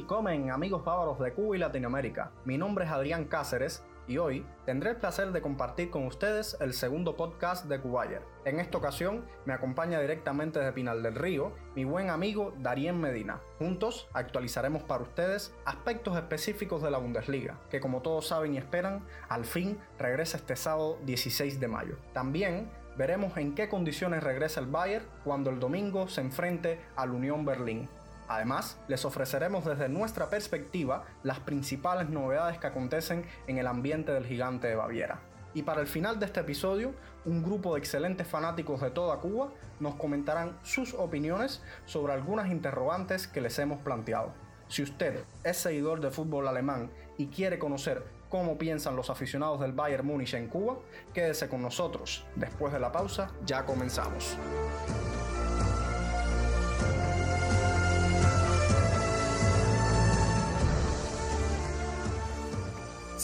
Willkommen amigos bávaros de Cuba y Latinoamérica. Mi nombre es Adrián Cáceres y hoy tendré el placer de compartir con ustedes el segundo podcast de Cubayer. En esta ocasión me acompaña directamente de Pinal del Río mi buen amigo Darien Medina. Juntos actualizaremos para ustedes aspectos específicos de la Bundesliga, que como todos saben y esperan, al fin regresa este sábado 16 de mayo. También veremos en qué condiciones regresa el Bayern cuando el domingo se enfrente al Unión Berlín. Además, les ofreceremos desde nuestra perspectiva las principales novedades que acontecen en el ambiente del gigante de Baviera. Y para el final de este episodio, un grupo de excelentes fanáticos de toda Cuba nos comentarán sus opiniones sobre algunas interrogantes que les hemos planteado. Si usted es seguidor de fútbol alemán y quiere conocer cómo piensan los aficionados del Bayern Múnich en Cuba, quédese con nosotros. Después de la pausa, ya comenzamos.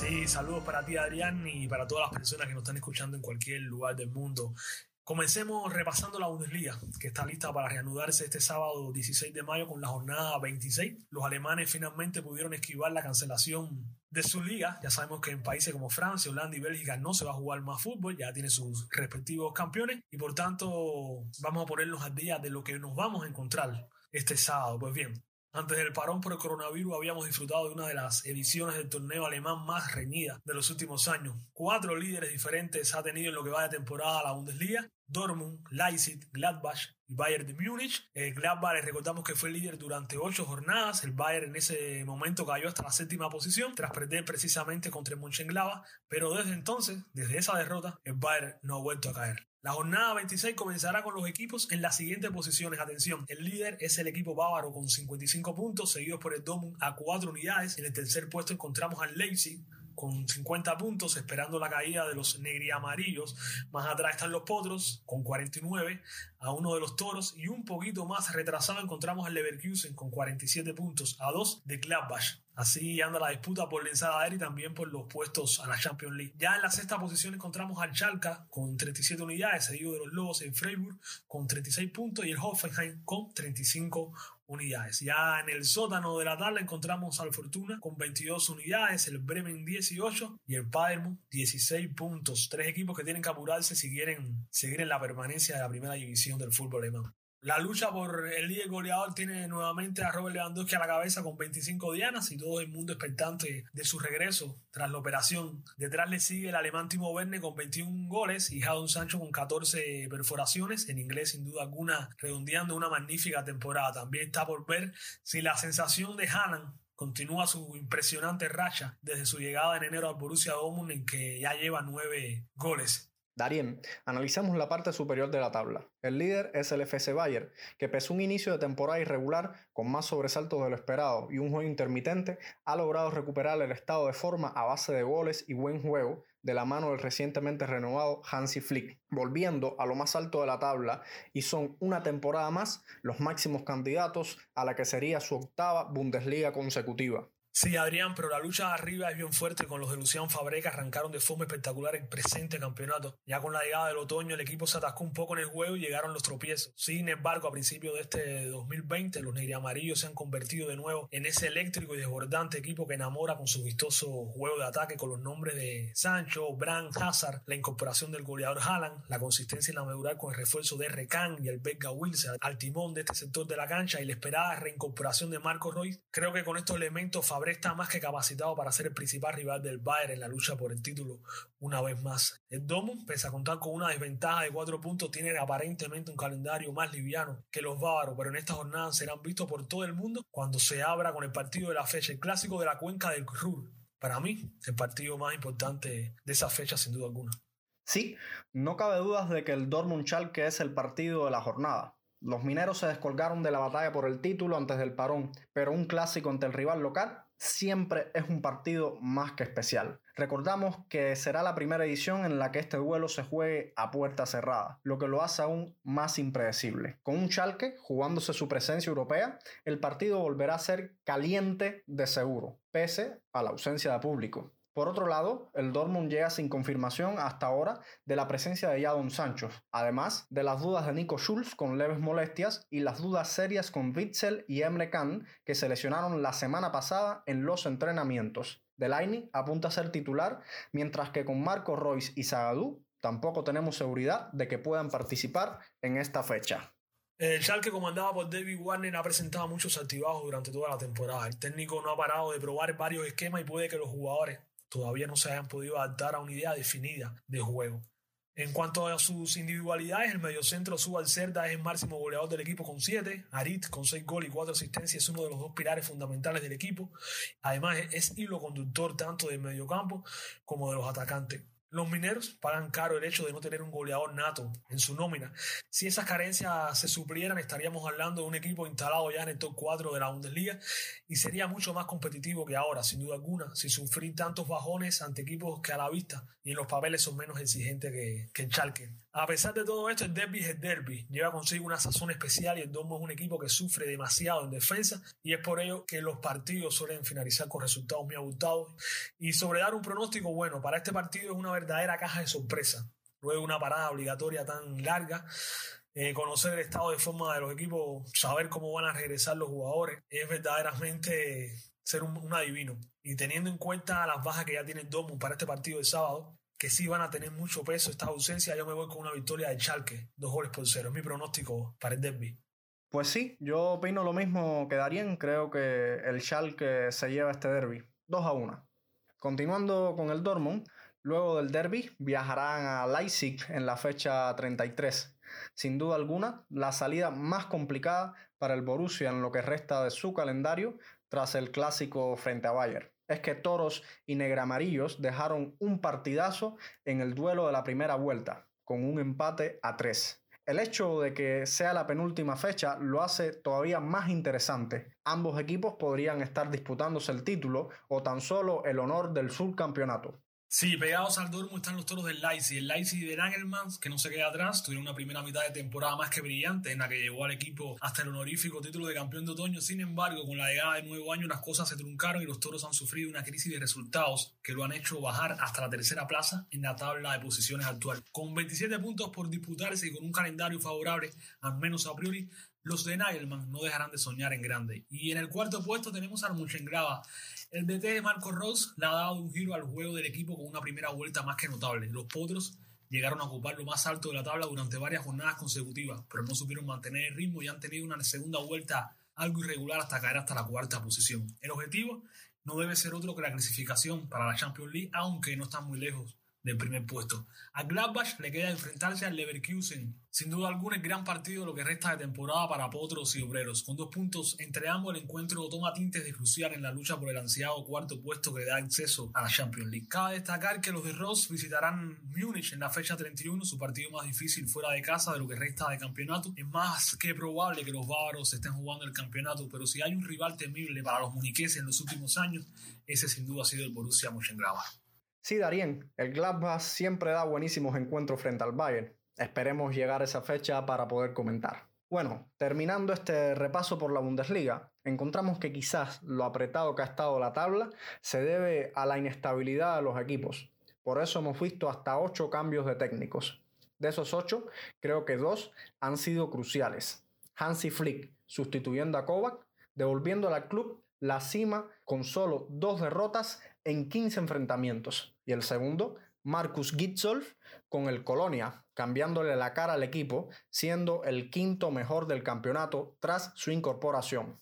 Sí, saludos para ti Adrián y para todas las personas que nos están escuchando en cualquier lugar del mundo. Comencemos repasando la Bundesliga, que está lista para reanudarse este sábado 16 de mayo con la jornada 26. Los alemanes finalmente pudieron esquivar la cancelación de su liga. Ya sabemos que en países como Francia, Holanda y Bélgica no se va a jugar más fútbol, ya tiene sus respectivos campeones y por tanto vamos a ponernos al día de lo que nos vamos a encontrar este sábado. Pues bien, antes del parón por el coronavirus habíamos disfrutado de una de las ediciones del torneo alemán más reñida de los últimos años. Cuatro líderes diferentes ha tenido en lo que va de temporada la Bundesliga. Dortmund, Leipzig, Gladbach y Bayern de Múnich. El Gladbach recordamos que fue líder durante ocho jornadas. El Bayern en ese momento cayó hasta la séptima posición tras perder precisamente contra el Mönchengladbach. Pero desde entonces, desde esa derrota, el Bayern no ha vuelto a caer. La jornada 26 comenzará con los equipos en las siguientes posiciones. Atención, el líder es el equipo bávaro con 55 puntos, seguidos por el Dortmund a 4 unidades. En el tercer puesto encontramos al Leipzig con 50 puntos, esperando la caída de los negri-amarillos. Más atrás están los Potros, con 49, a uno de los Toros. Y un poquito más retrasado encontramos al Leverkusen, con 47 puntos, a dos de Gladbach. Así anda la disputa por la aérea y también por los puestos a la Champions League. Ya en la sexta posición encontramos al Schalke con 37 unidades, seguido de los Lobos en Freiburg con 36 puntos y el Hoffenheim con 35 unidades. Ya en el sótano de la tabla encontramos al Fortuna con 22 unidades, el Bremen 18 y el Padermo 16 puntos. Tres equipos que tienen que apurarse si quieren seguir en la permanencia de la primera división del fútbol alemán. La lucha por el líder goleador tiene nuevamente a Robert Lewandowski a la cabeza con 25 dianas y todo el mundo expectante de su regreso tras la operación. Detrás le sigue el alemán Timo Werner con 21 goles y Jadon Sancho con 14 perforaciones, en inglés sin duda alguna redondeando una magnífica temporada. También está por ver si la sensación de Haaland continúa su impresionante racha desde su llegada en enero al Borussia Dortmund en que ya lleva nueve goles. Darien, analizamos la parte superior de la tabla. El líder es el FC Bayern, que pese un inicio de temporada irregular con más sobresaltos de lo esperado y un juego intermitente, ha logrado recuperar el estado de forma a base de goles y buen juego de la mano del recientemente renovado Hansi Flick, volviendo a lo más alto de la tabla y son una temporada más los máximos candidatos a la que sería su octava Bundesliga consecutiva. Sí, Adrián, pero la lucha arriba es bien fuerte con los de Luciano Fabre que arrancaron de forma espectacular el presente campeonato. Ya con la llegada del otoño el equipo se atascó un poco en el juego y llegaron los tropiezos. Sin embargo, a principios de este 2020 los amarillos se han convertido de nuevo en ese eléctrico y desbordante equipo que enamora con su vistoso juego de ataque con los nombres de Sancho, Brand, Hazard, la incorporación del goleador Haaland, la consistencia en la medular con el refuerzo de Recan y el Becca Wilson al timón de este sector de la cancha y la esperada reincorporación de Marco Royce. Creo que con estos elementos Está más que capacitado para ser el principal rival del Bayern en la lucha por el título una vez más. El Domo, pese a contar con una desventaja de cuatro puntos, tiene aparentemente un calendario más liviano que los bávaros, pero en esta jornada serán vistos por todo el mundo cuando se abra con el partido de la fecha, el clásico de la cuenca del Ruhr. Para mí, el partido más importante de esa fecha, sin duda alguna. Sí, no cabe dudas de que el Dortmund Schalke es el partido de la jornada. Los mineros se descolgaron de la batalla por el título antes del parón, pero un clásico ante el rival local siempre es un partido más que especial. Recordamos que será la primera edición en la que este duelo se juegue a puerta cerrada, lo que lo hace aún más impredecible. Con un Schalke jugándose su presencia europea, el partido volverá a ser caliente de seguro, pese a la ausencia de público. Por otro lado, el Dortmund llega sin confirmación hasta ahora de la presencia de Jadon Sancho, además de las dudas de Nico Schulz con leves molestias y las dudas serias con Witzel y Emre Can que se lesionaron la semana pasada en los entrenamientos. Delaney apunta a ser titular, mientras que con Marco Royce y Zagadou tampoco tenemos seguridad de que puedan participar en esta fecha. El Schalke comandado por David Warner ha presentado muchos activados durante toda la temporada. El técnico no ha parado de probar varios esquemas y puede que los jugadores todavía no se hayan podido adaptar a una idea definida de juego. En cuanto a sus individualidades, el mediocentro Subal Cerda es el máximo goleador del equipo con 7. Arit, con 6 goles y 4 asistencias, es uno de los dos pilares fundamentales del equipo. Además, es hilo conductor tanto del mediocampo como de los atacantes. Los mineros pagan caro el hecho de no tener un goleador nato en su nómina. Si esas carencias se suplieran, estaríamos hablando de un equipo instalado ya en el top 4 de la Bundesliga y sería mucho más competitivo que ahora, sin duda alguna, sin sufrir tantos bajones ante equipos que a la vista y en los papeles son menos exigentes que, que el Schalke. A pesar de todo esto, el derby es el derby. Lleva consigo una sazón especial y el Domo es un equipo que sufre demasiado en defensa y es por ello que los partidos suelen finalizar con resultados muy abultados. Y sobre dar un pronóstico, bueno, para este partido es una verdadera caja de sorpresa. Luego una parada obligatoria tan larga, eh, conocer el estado de forma de los equipos, saber cómo van a regresar los jugadores, es verdaderamente ser un, adivino. Y teniendo en cuenta las bajas que ya tiene el Domo para este partido de sábado, que sí van a tener mucho peso esta ausencia, yo me voy con una victoria de Schalke, dos goles por cero. Es mi pronóstico para el derby. Pues sí, yo opino lo mismo que Darien. Creo que el Schalke se lleva este derby. 2 a 1. Continuando con el Dortmund, luego del derby viajarán a Leipzig en la fecha 33. Sin duda alguna, la salida más complicada para el Borussia en lo que resta de su calendario tras el clásico frente a Bayern es que Toros y Negramarillos dejaron un partidazo en el duelo de la primera vuelta, con un empate a tres. El hecho de que sea la penúltima fecha lo hace todavía más interesante. Ambos equipos podrían estar disputándose el título o tan solo el honor del subcampeonato. Sí, pegados al Dortmund están los toros del Leipzig. El Leipzig de Nagelmann, que no se queda atrás, tuvieron una primera mitad de temporada más que brillante, en la que llegó al equipo hasta el honorífico título de campeón de otoño. Sin embargo, con la llegada del nuevo año, las cosas se truncaron y los toros han sufrido una crisis de resultados que lo han hecho bajar hasta la tercera plaza en la tabla de posiciones actual. Con 27 puntos por disputarse y con un calendario favorable, al menos a priori, los de Nagelman no dejarán de soñar en grande. Y en el cuarto puesto tenemos al Muchengrava. El DT de Marco Ross le ha dado un giro al juego del equipo con una primera vuelta más que notable. Los Potros llegaron a ocupar lo más alto de la tabla durante varias jornadas consecutivas, pero no supieron mantener el ritmo y han tenido una segunda vuelta algo irregular hasta caer hasta la cuarta posición. El objetivo no debe ser otro que la clasificación para la Champions League, aunque no están muy lejos del primer puesto. A Gladbach le queda enfrentarse al Leverkusen. Sin duda alguna, el gran partido lo que resta de temporada para Potros y Obreros. Con dos puntos entre ambos, el encuentro toma tintes de crucial en la lucha por el ansiado cuarto puesto que da acceso a la Champions League. Cabe destacar que los de Ross visitarán Múnich en la fecha 31, su partido más difícil fuera de casa de lo que resta de campeonato. Es más que probable que los bávaros estén jugando el campeonato, pero si hay un rival temible para los muniqueses en los últimos años, ese sin duda ha sido el Borussia Mönchengladbach. Sí, Darien, el Gladbach siempre da buenísimos encuentros frente al Bayern. Esperemos llegar a esa fecha para poder comentar. Bueno, terminando este repaso por la Bundesliga, encontramos que quizás lo apretado que ha estado la tabla se debe a la inestabilidad de los equipos. Por eso hemos visto hasta 8 cambios de técnicos. De esos 8, creo que dos han sido cruciales. Hansi Flick sustituyendo a Kovac, devolviendo al club la cima con solo dos derrotas en 15 enfrentamientos. Y el segundo, Marcus Gitzolf con el Colonia, cambiándole la cara al equipo, siendo el quinto mejor del campeonato tras su incorporación.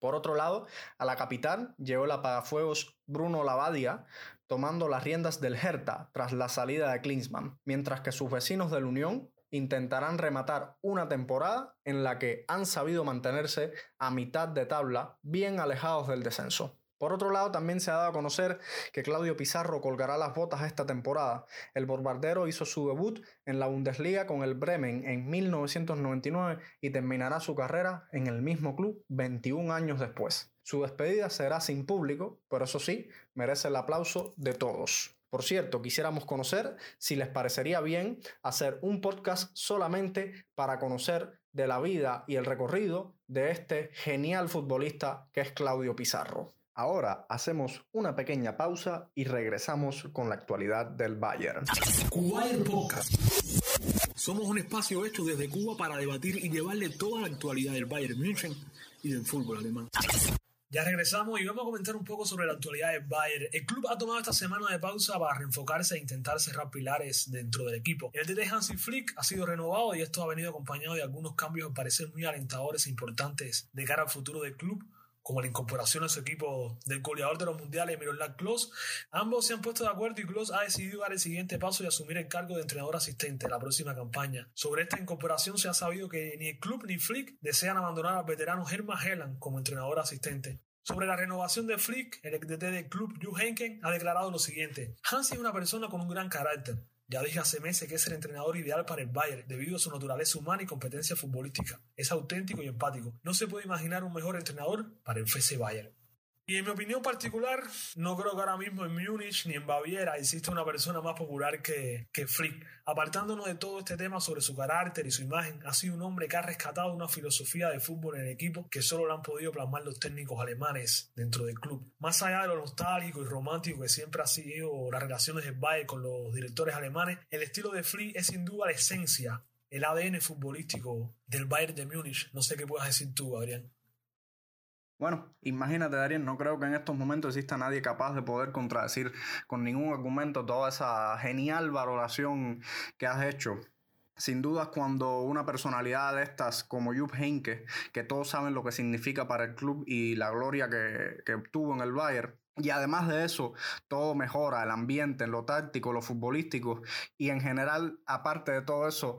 Por otro lado, a la capital llegó el apagafuegos Bruno Lavadia, tomando las riendas del Hertha tras la salida de Klinsmann, mientras que sus vecinos del Unión intentarán rematar una temporada en la que han sabido mantenerse a mitad de tabla, bien alejados del descenso. Por otro lado, también se ha dado a conocer que Claudio Pizarro colgará las botas esta temporada. El bombardero hizo su debut en la Bundesliga con el Bremen en 1999 y terminará su carrera en el mismo club 21 años después. Su despedida será sin público, pero eso sí, merece el aplauso de todos. Por cierto, quisiéramos conocer si les parecería bien hacer un podcast solamente para conocer de la vida y el recorrido de este genial futbolista que es Claudio Pizarro. Ahora hacemos una pequeña pausa y regresamos con la actualidad del Bayern. Podcast. Somos un espacio hecho desde Cuba para debatir y llevarle toda la actualidad del Bayern München y del fútbol alemán. Ya regresamos y vamos a comentar un poco sobre la actualidad del Bayern. El club ha tomado esta semana de pausa para reenfocarse e intentar cerrar pilares dentro del equipo. El DT Hansi Flick ha sido renovado y esto ha venido acompañado de algunos cambios que parecen muy alentadores e importantes de cara al futuro del club como la incorporación a su equipo del goleador de los mundiales, Miroslav Klose. Ambos se han puesto de acuerdo y Klose ha decidido dar el siguiente paso y asumir el cargo de entrenador asistente en la próxima campaña. Sobre esta incorporación se ha sabido que ni el club ni Flick desean abandonar al veterano Hermann Helland como entrenador asistente. Sobre la renovación de Flick, el DT del club, Juh Henken, ha declarado lo siguiente. Hansi es una persona con un gran carácter. Ya dije hace meses que es el entrenador ideal para el Bayern debido a su naturaleza humana y competencia futbolística. Es auténtico y empático. No se puede imaginar un mejor entrenador para el FC Bayern. Y en mi opinión particular, no creo que ahora mismo en Múnich ni en Baviera exista una persona más popular que, que Flick. Apartándonos de todo este tema sobre su carácter y su imagen, ha sido un hombre que ha rescatado una filosofía de fútbol en el equipo que solo lo han podido plasmar los técnicos alemanes dentro del club. Más allá de lo nostálgico y romántico que siempre ha sido las relaciones del Bayern con los directores alemanes, el estilo de Flick es sin duda la esencia, el ADN futbolístico del Bayern de Múnich. No sé qué puedas decir tú, Adrián. Bueno, imagínate, Darien, no creo que en estos momentos exista nadie capaz de poder contradecir con ningún argumento toda esa genial valoración que has hecho. Sin dudas, cuando una personalidad de estas como Jupp Heynckes, que todos saben lo que significa para el club y la gloria que, que obtuvo en el Bayern, y además de eso, todo mejora, el ambiente, en lo táctico, lo futbolístico, y en general, aparte de todo eso,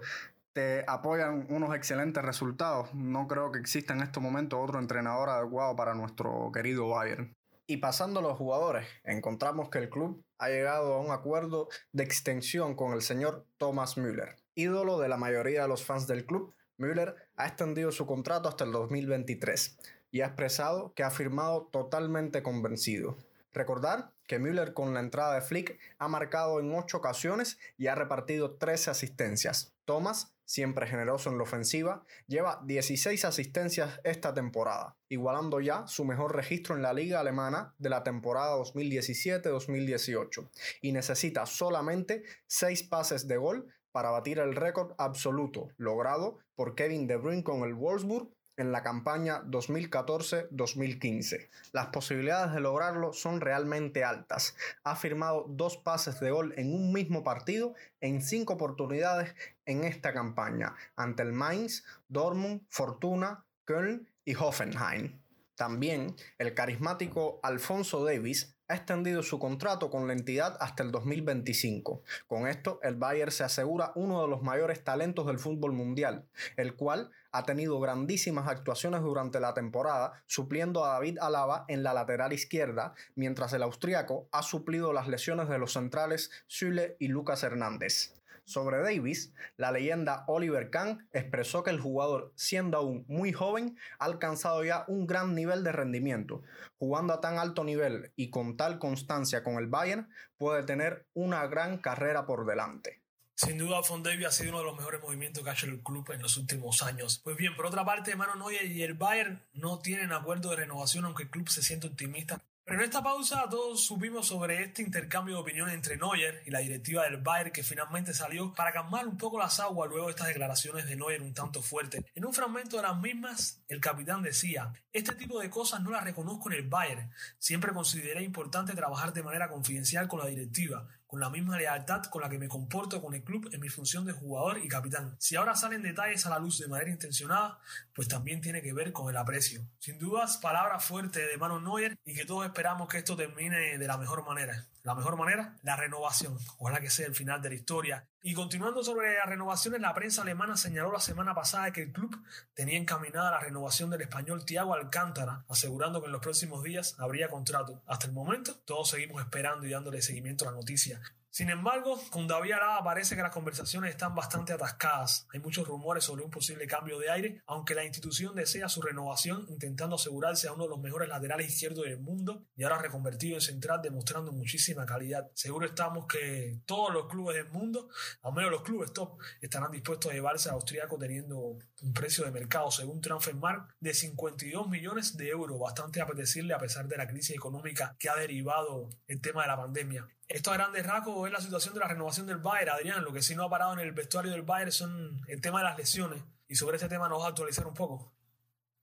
apoyan unos excelentes resultados. No creo que exista en este momento otro entrenador adecuado para nuestro querido Bayern. Y pasando a los jugadores, encontramos que el club ha llegado a un acuerdo de extensión con el señor Thomas Müller. Ídolo de la mayoría de los fans del club, Müller ha extendido su contrato hasta el 2023 y ha expresado que ha firmado totalmente convencido. Recordar que Müller con la entrada de Flick ha marcado en 8 ocasiones y ha repartido 13 asistencias. Thomas, siempre generoso en la ofensiva, lleva 16 asistencias esta temporada, igualando ya su mejor registro en la liga alemana de la temporada 2017-2018, y necesita solamente 6 pases de gol para batir el récord absoluto logrado por Kevin De Bruyne con el Wolfsburg en la campaña 2014-2015. Las posibilidades de lograrlo son realmente altas. Ha firmado dos pases de gol en un mismo partido en cinco oportunidades en esta campaña, ante el Mainz, Dortmund, Fortuna, Köln y Hoffenheim. También el carismático Alfonso Davis ha extendido su contrato con la entidad hasta el 2025. Con esto, el Bayern se asegura uno de los mayores talentos del fútbol mundial, el cual ha tenido grandísimas actuaciones durante la temporada, supliendo a David Alaba en la lateral izquierda, mientras el austriaco ha suplido las lesiones de los centrales Süle y Lucas Hernández. Sobre Davis, la leyenda Oliver Kahn expresó que el jugador, siendo aún muy joven, ha alcanzado ya un gran nivel de rendimiento. Jugando a tan alto nivel y con tal constancia con el Bayern, puede tener una gran carrera por delante. Sin duda, Davis ha sido uno de los mejores movimientos que ha hecho el club en los últimos años. Pues bien, por otra parte, Mano Neuer y el Bayern no tienen acuerdo de renovación, aunque el club se siente optimista pero en esta pausa todos supimos sobre este intercambio de opiniones entre Neuer y la directiva del Bayern que finalmente salió para calmar un poco las aguas luego de estas declaraciones de Neuer un tanto fuertes. En un fragmento de las mismas, el capitán decía, este tipo de cosas no las reconozco en el Bayern. Siempre consideré importante trabajar de manera confidencial con la directiva con la misma lealtad con la que me comporto con el club en mi función de jugador y capitán. Si ahora salen detalles a la luz de manera intencionada, pues también tiene que ver con el aprecio. Sin dudas, palabras fuertes de Manu Neuer y que todos esperamos que esto termine de la mejor manera. La mejor manera, la renovación. Ojalá que sea el final de la historia. Y continuando sobre la renovación, la prensa alemana señaló la semana pasada que el club tenía encaminada la renovación del español Thiago Alcántara, asegurando que en los próximos días habría contrato. Hasta el momento, todos seguimos esperando y dándole seguimiento a la noticia. Sin embargo, con David Alaba parece que las conversaciones están bastante atascadas. Hay muchos rumores sobre un posible cambio de aire, aunque la institución desea su renovación intentando asegurarse a uno de los mejores laterales izquierdos del mundo y ahora reconvertido en central demostrando muchísima calidad. Seguro estamos que todos los clubes del mundo, al menos los clubes top, estarán dispuestos a llevarse al austriaco teniendo un precio de mercado según Transfermarkt de 52 millones de euros, bastante apetecible a pesar de la crisis económica que ha derivado el tema de la pandemia. Esto a grandes rasgos es la situación de la renovación del Bayern, Adrián. Lo que sí no ha parado en el vestuario del Bayern son el tema de las lesiones. Y sobre este tema nos va a actualizar un poco.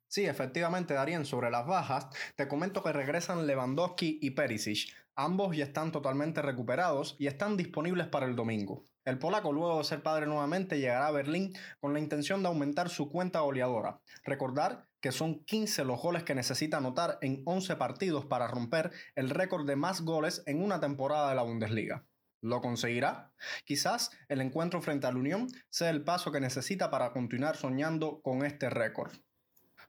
Sí, efectivamente, Darien, sobre las bajas, te comento que regresan Lewandowski y Perisic. Ambos ya están totalmente recuperados y están disponibles para el domingo. El polaco, luego de ser padre nuevamente, llegará a Berlín con la intención de aumentar su cuenta goleadora. Recordar que son 15 los goles que necesita anotar en 11 partidos para romper el récord de más goles en una temporada de la Bundesliga. ¿Lo conseguirá? Quizás el encuentro frente al Unión sea el paso que necesita para continuar soñando con este récord.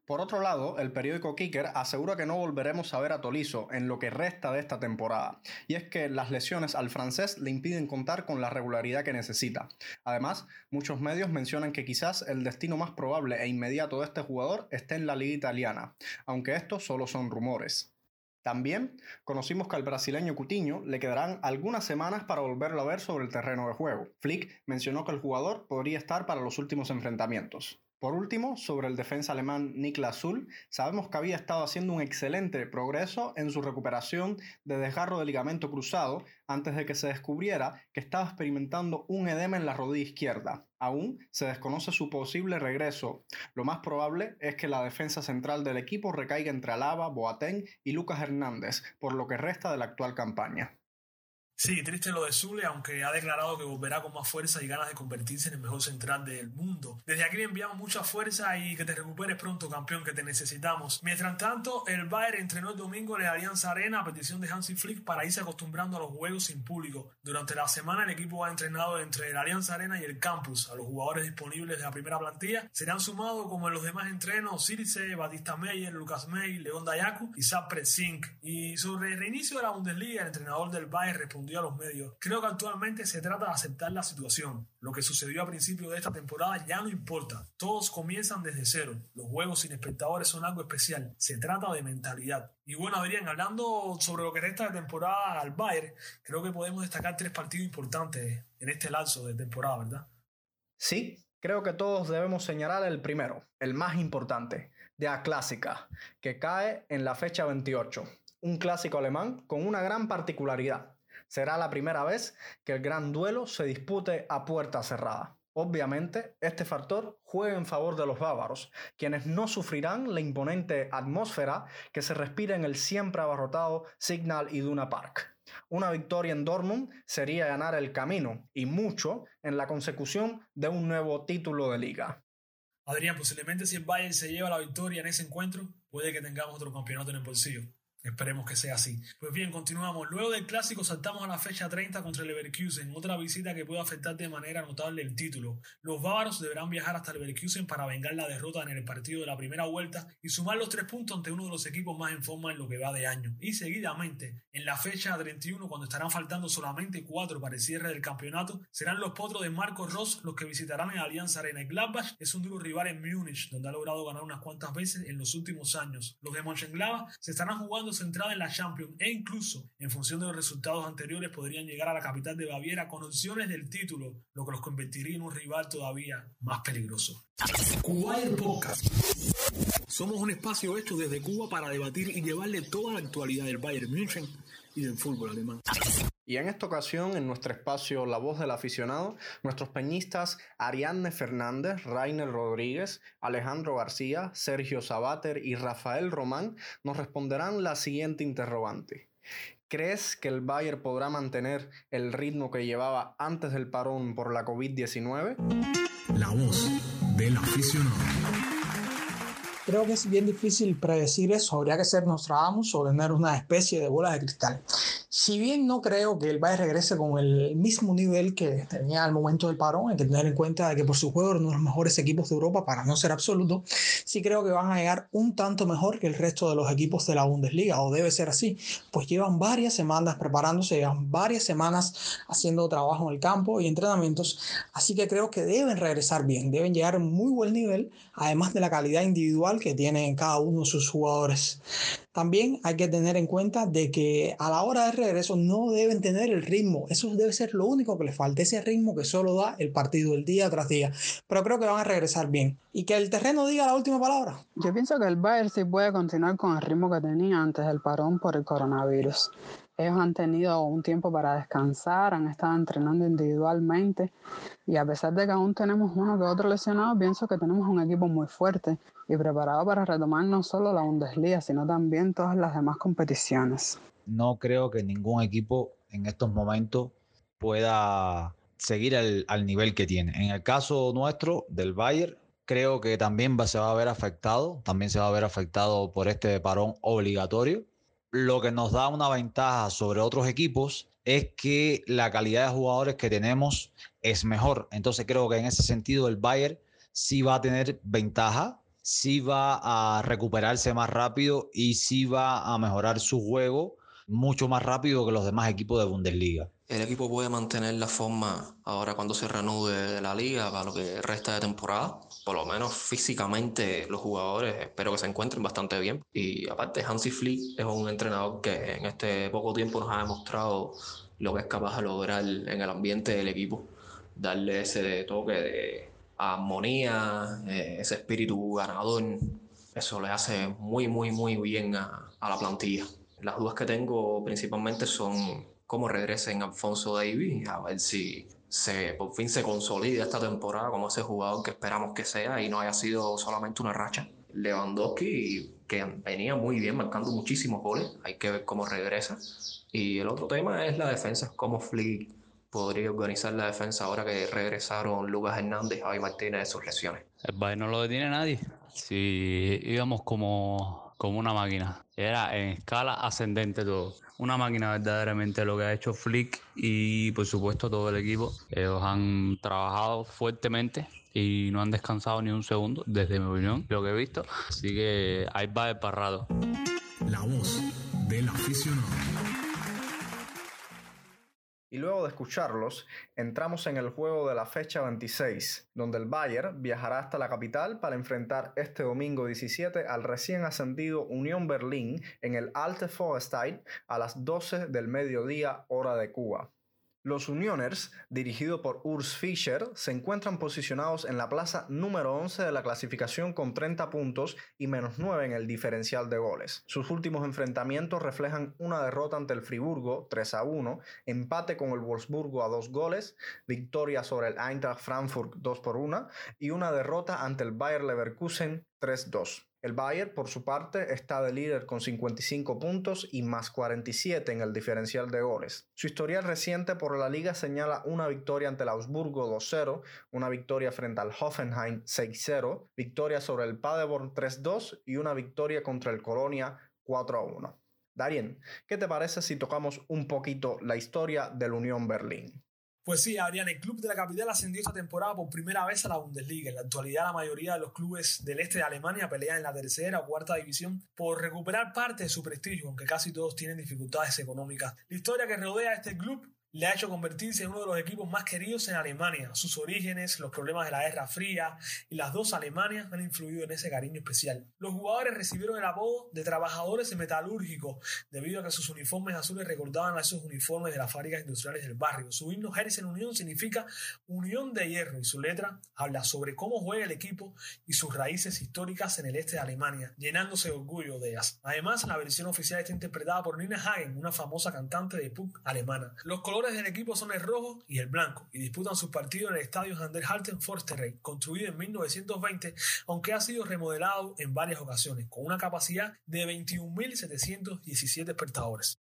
Por otro lado, el periódico Kicker asegura que no volveremos a ver a Tolizo en lo que resta de esta temporada, y es que las lesiones al francés le impiden contar con la regularidad que necesita. Además, muchos medios mencionan que quizás el destino más probable e inmediato de este jugador esté en la liga italiana, aunque estos solo son rumores. También conocimos que al brasileño Cutiño le quedarán algunas semanas para volverlo a ver sobre el terreno de juego. Flick mencionó que el jugador podría estar para los últimos enfrentamientos. Por último, sobre el defensa alemán Niklas Zul, sabemos que había estado haciendo un excelente progreso en su recuperación de desgarro de ligamento cruzado antes de que se descubriera que estaba experimentando un edema en la rodilla izquierda. Aún se desconoce su posible regreso. Lo más probable es que la defensa central del equipo recaiga entre Alaba, Boateng y Lucas Hernández por lo que resta de la actual campaña. Sí, triste lo de Zule, aunque ha declarado que volverá con más fuerza y ganas de convertirse en el mejor central del mundo. Desde aquí le enviamos mucha fuerza y que te recuperes pronto, campeón, que te necesitamos. Mientras tanto, el Bayern entrenó el domingo en la Alianza Arena a petición de Hansi Flick para irse acostumbrando a los juegos sin público. Durante la semana, el equipo ha entrenado entre la Alianza Arena y el campus. A los jugadores disponibles de la primera plantilla serán sumados, como en los demás entrenos, Sirse, Batista Meyer, Lucas May, León Dayaku y Sapre Sink. Y sobre el reinicio de la Bundesliga, el entrenador del Bayern respondió a los medios. Creo que actualmente se trata de aceptar la situación. Lo que sucedió a principio de esta temporada ya no importa. Todos comienzan desde cero. Los juegos sin espectadores son algo especial. Se trata de mentalidad. Y bueno, Adrián, hablando sobre lo que resta de temporada al Bayern, creo que podemos destacar tres partidos importantes en este lapso de temporada, ¿verdad? Sí, creo que todos debemos señalar el primero, el más importante, de A Clásica, que cae en la fecha 28. Un clásico alemán con una gran particularidad Será la primera vez que el gran duelo se dispute a puerta cerrada. Obviamente, este factor juega en favor de los bávaros, quienes no sufrirán la imponente atmósfera que se respira en el siempre abarrotado Signal Iduna Park. Una victoria en Dortmund sería ganar el camino y mucho en la consecución de un nuevo título de liga. Adrián, posiblemente si el Bayern se lleva la victoria en ese encuentro, puede que tengamos otro campeonato en el bolsillo. Esperemos que sea así. Pues bien, continuamos. Luego del clásico saltamos a la fecha 30 contra el Leverkusen, otra visita que puede afectar de manera notable el título. Los bávaros deberán viajar hasta el Leverkusen para vengar la derrota en el partido de la primera vuelta y sumar los tres puntos ante uno de los equipos más en forma en lo que va de año. Y seguidamente, en la fecha 31, cuando estarán faltando solamente cuatro para el cierre del campeonato, serán los potros de Marcos Ross los que visitarán en Alianza Arena. Y Gladbach es un duro rival en Múnich, donde ha logrado ganar unas cuantas veces en los últimos años. Los de Mönchengladbach se estarán jugando centrada en la Champions e incluso, en función de los resultados anteriores, podrían llegar a la capital de Baviera con opciones del título, lo que los convertiría en un rival todavía más peligroso. Somos un espacio hecho desde Cuba para debatir y llevarle toda la actualidad del Bayern München y del fútbol alemán. Y en esta ocasión, en nuestro espacio La Voz del Aficionado, nuestros peñistas Ariadne Fernández, Rainer Rodríguez, Alejandro García, Sergio Sabater y Rafael Román nos responderán la siguiente interrogante. ¿Crees que el Bayern podrá mantener el ritmo que llevaba antes del parón por la COVID-19? La Voz del Aficionado. Creo que es bien difícil predecir eso. Habría que ser Nostradamus o tener una especie de bola de cristal. Si bien no creo que el Bayern regrese con el mismo nivel que tenía al momento del parón, hay que tener en cuenta que por su juego uno de los mejores equipos de Europa, para no ser absoluto, sí creo que van a llegar un tanto mejor que el resto de los equipos de la Bundesliga, o debe ser así, pues llevan varias semanas preparándose, llevan varias semanas haciendo trabajo en el campo y entrenamientos, así que creo que deben regresar bien, deben llegar a un muy buen nivel, además de la calidad individual que tienen cada uno de sus jugadores. También hay que tener en cuenta de que a la hora de regreso no deben tener el ritmo. Eso debe ser lo único que les falta, ese ritmo que solo da el partido el día tras día. Pero creo que van a regresar bien. Y que el terreno diga la última palabra. Yo pienso que el Bayern sí puede continuar con el ritmo que tenía antes del parón por el coronavirus. Ellos han tenido un tiempo para descansar, han estado entrenando individualmente y a pesar de que aún tenemos uno que otro lesionado, pienso que tenemos un equipo muy fuerte y preparado para retomar no solo la Bundesliga, sino también todas las demás competiciones. No creo que ningún equipo en estos momentos pueda seguir al, al nivel que tiene. En el caso nuestro, del Bayern, creo que también va, se va a ver afectado, también se va a ver afectado por este parón obligatorio lo que nos da una ventaja sobre otros equipos es que la calidad de jugadores que tenemos es mejor. Entonces creo que en ese sentido el Bayern sí va a tener ventaja, sí va a recuperarse más rápido y sí va a mejorar su juego mucho más rápido que los demás equipos de Bundesliga. El equipo puede mantener la forma ahora cuando se reanude la liga para lo que resta de temporada. Por lo menos físicamente los jugadores espero que se encuentren bastante bien. Y aparte Hansi Flick es un entrenador que en este poco tiempo nos ha demostrado lo que es capaz de lograr en el ambiente del equipo. Darle ese toque de armonía, eh, ese espíritu ganador. Eso le hace muy, muy, muy bien a, a la plantilla. Las dudas que tengo principalmente son cómo regresen Alfonso Davis, a ver si se, por fin se consolida esta temporada como ese jugador que esperamos que sea y no haya sido solamente una racha. Lewandowski, que venía muy bien, marcando muchísimos goles, hay que ver cómo regresa. Y el otro tema es la defensa, cómo Flick podría organizar la defensa ahora que regresaron Lucas Hernández Javi Martínez de sus lesiones. El Bayern no lo detiene nadie. Si íbamos como, como una máquina, era en escala ascendente todo una máquina verdaderamente lo que ha hecho Flick y por supuesto todo el equipo. Ellos han trabajado fuertemente y no han descansado ni un segundo, desde mi opinión, lo que he visto. Así que ahí va el parrado. La voz del aficionado. Y luego de escucharlos, entramos en el juego de la fecha 26, donde el Bayern viajará hasta la capital para enfrentar este domingo 17 al recién ascendido Unión Berlín en el Alte Vorstad a las 12 del mediodía hora de Cuba. Los Unioners, dirigidos por Urs Fischer, se encuentran posicionados en la plaza número 11 de la clasificación con 30 puntos y menos 9 en el diferencial de goles. Sus últimos enfrentamientos reflejan una derrota ante el Friburgo 3 a 1, empate con el Wolfsburgo a 2 goles, victoria sobre el Eintracht Frankfurt 2 por 1 y una derrota ante el Bayer Leverkusen 3-2. El Bayern, por su parte, está de líder con 55 puntos y más 47 en el diferencial de goles. Su historial reciente por la liga señala una victoria ante el Augsburgo 2-0, una victoria frente al Hoffenheim 6-0, victoria sobre el Paderborn 3-2 y una victoria contra el Colonia 4-1. Darien, ¿qué te parece si tocamos un poquito la historia del Unión Berlín? Pues sí, Adrián, el club de la capital ascendió esta temporada por primera vez a la Bundesliga. En la actualidad, la mayoría de los clubes del este de Alemania pelean en la tercera o cuarta división por recuperar parte de su prestigio, aunque casi todos tienen dificultades económicas. La historia que rodea a este club le ha hecho convertirse en uno de los equipos más queridos en Alemania. Sus orígenes, los problemas de la Guerra Fría y las dos Alemanias han influido en ese cariño especial. Los jugadores recibieron el apodo de trabajadores metalúrgicos debido a que sus uniformes azules recordaban a esos uniformes de las fábricas industriales del barrio. Su himno en Unión significa unión de hierro y su letra habla sobre cómo juega el equipo y sus raíces históricas en el este de Alemania, llenándose de orgullo de ellas. Además, la versión oficial está interpretada por Nina Hagen, una famosa cantante de punk alemana. Los colores del equipo son el rojo y el blanco y disputan sus partidos en el estadio Handelhalten Forsterrey, construido en 1920, aunque ha sido remodelado en varias ocasiones, con una capacidad de 21.717 espectadores.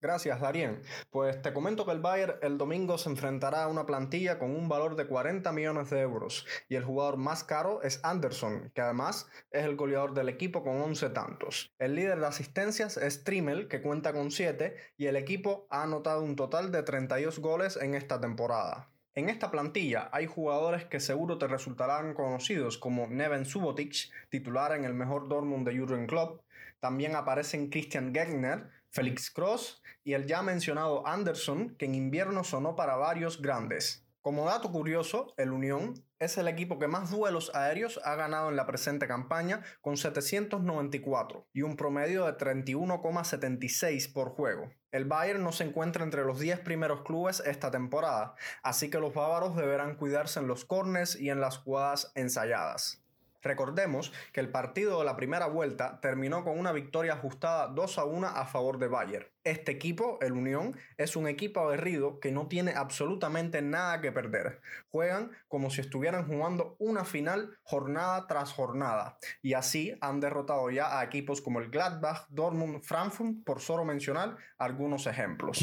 Gracias, Darien. Pues te comento que el Bayern el domingo se enfrentará a una plantilla con un valor de 40 millones de euros y el jugador más caro es Anderson, que además es el goleador del equipo con 11 tantos. El líder de asistencias es Trimmel, que cuenta con 7 y el equipo ha anotado un total de 32 goles en esta temporada. En esta plantilla hay jugadores que seguro te resultarán conocidos como Neven Subotic, titular en el mejor Dortmund de Jurgen Klopp. También aparecen Christian Gegner, Felix Cross y el ya mencionado Anderson, que en invierno sonó para varios grandes. Como dato curioso, el Unión es el equipo que más duelos aéreos ha ganado en la presente campaña con 794 y un promedio de 31,76 por juego. El Bayern no se encuentra entre los 10 primeros clubes esta temporada, así que los bávaros deberán cuidarse en los cornes y en las jugadas ensayadas. Recordemos que el partido de la primera vuelta terminó con una victoria ajustada 2 a 1 a favor de Bayern. Este equipo, el Unión, es un equipo aguerrido que no tiene absolutamente nada que perder. Juegan como si estuvieran jugando una final jornada tras jornada y así han derrotado ya a equipos como el Gladbach, Dortmund, Frankfurt, por solo mencionar algunos ejemplos.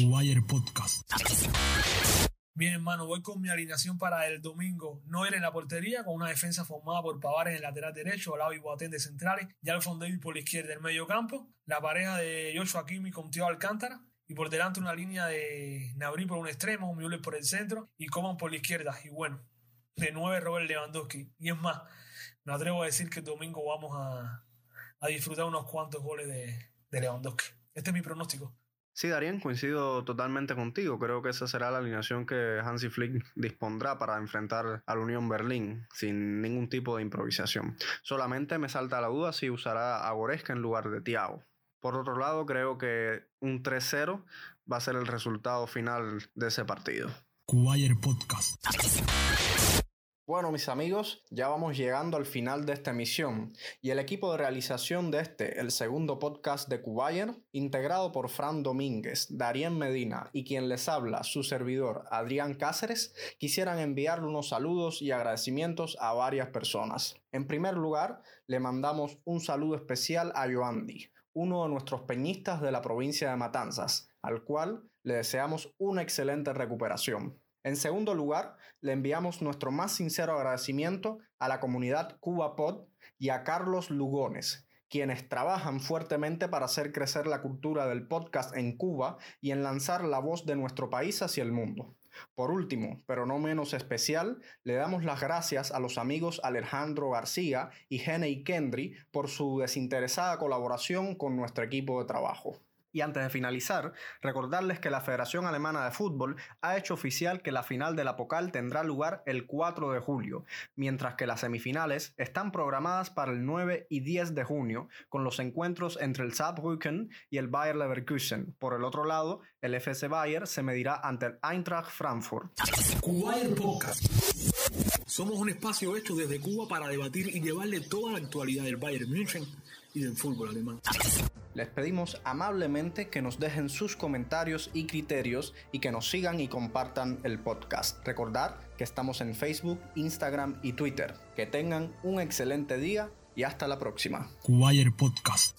Podcast. Bien, hermano, voy con mi alineación para el domingo. Noel en la portería, con una defensa formada por Pavares en el lateral derecho, Olavo y Boateng de centrales, y Alfon David por la izquierda del medio campo, la pareja de Joshua Kimi con Tío Alcántara, y por delante una línea de Nabri por un extremo, Müller por el centro y Coman por la izquierda. Y bueno, de nueve Robert Lewandowski. Y es más, me atrevo a decir que el domingo vamos a, disfrutar unos cuantos goles de, de Lewandowski. Este es mi pronóstico. Sí, Darien, coincido totalmente contigo. Creo que esa será la alineación que Hansi Flick dispondrá para enfrentar al Unión Berlín sin ningún tipo de improvisación. Solamente me salta la duda si usará a Goreska en lugar de Thiago. Por otro lado, creo que un 3-0 va a ser el resultado final de ese partido. Bueno, mis amigos, ya vamos llegando al final de esta emisión y el equipo de realización de este, el segundo podcast de Cubayer, integrado por Fran Domínguez, Darien Medina y quien les habla, su servidor Adrián Cáceres, quisieran enviarle unos saludos y agradecimientos a varias personas. En primer lugar, le mandamos un saludo especial a Joandi, uno de nuestros peñistas de la provincia de Matanzas, al cual le deseamos una excelente recuperación. En segundo lugar, le enviamos nuestro más sincero agradecimiento a la comunidad CubaPod y a Carlos Lugones, quienes trabajan fuertemente para hacer crecer la cultura del podcast en Cuba y en lanzar la voz de nuestro país hacia el mundo. Por último, pero no menos especial, le damos las gracias a los amigos Alejandro García y Genei Kendry por su desinteresada colaboración con nuestro equipo de trabajo. Y antes de finalizar, recordarles que la Federación Alemana de Fútbol ha hecho oficial que la final de la Pokal tendrá lugar el 4 de julio, mientras que las semifinales están programadas para el 9 y 10 de junio, con los encuentros entre el Saarbrücken y el Bayer Leverkusen. Por el otro lado, el FC Bayer se medirá ante el Eintracht Frankfurt. Somos un espacio hecho desde Cuba para debatir y llevarle toda la actualidad del Bayern München y del fútbol alemán. Les pedimos amablemente que nos dejen sus comentarios y criterios y que nos sigan y compartan el podcast. Recordar que estamos en Facebook, Instagram y Twitter. Que tengan un excelente día y hasta la próxima. Podcast.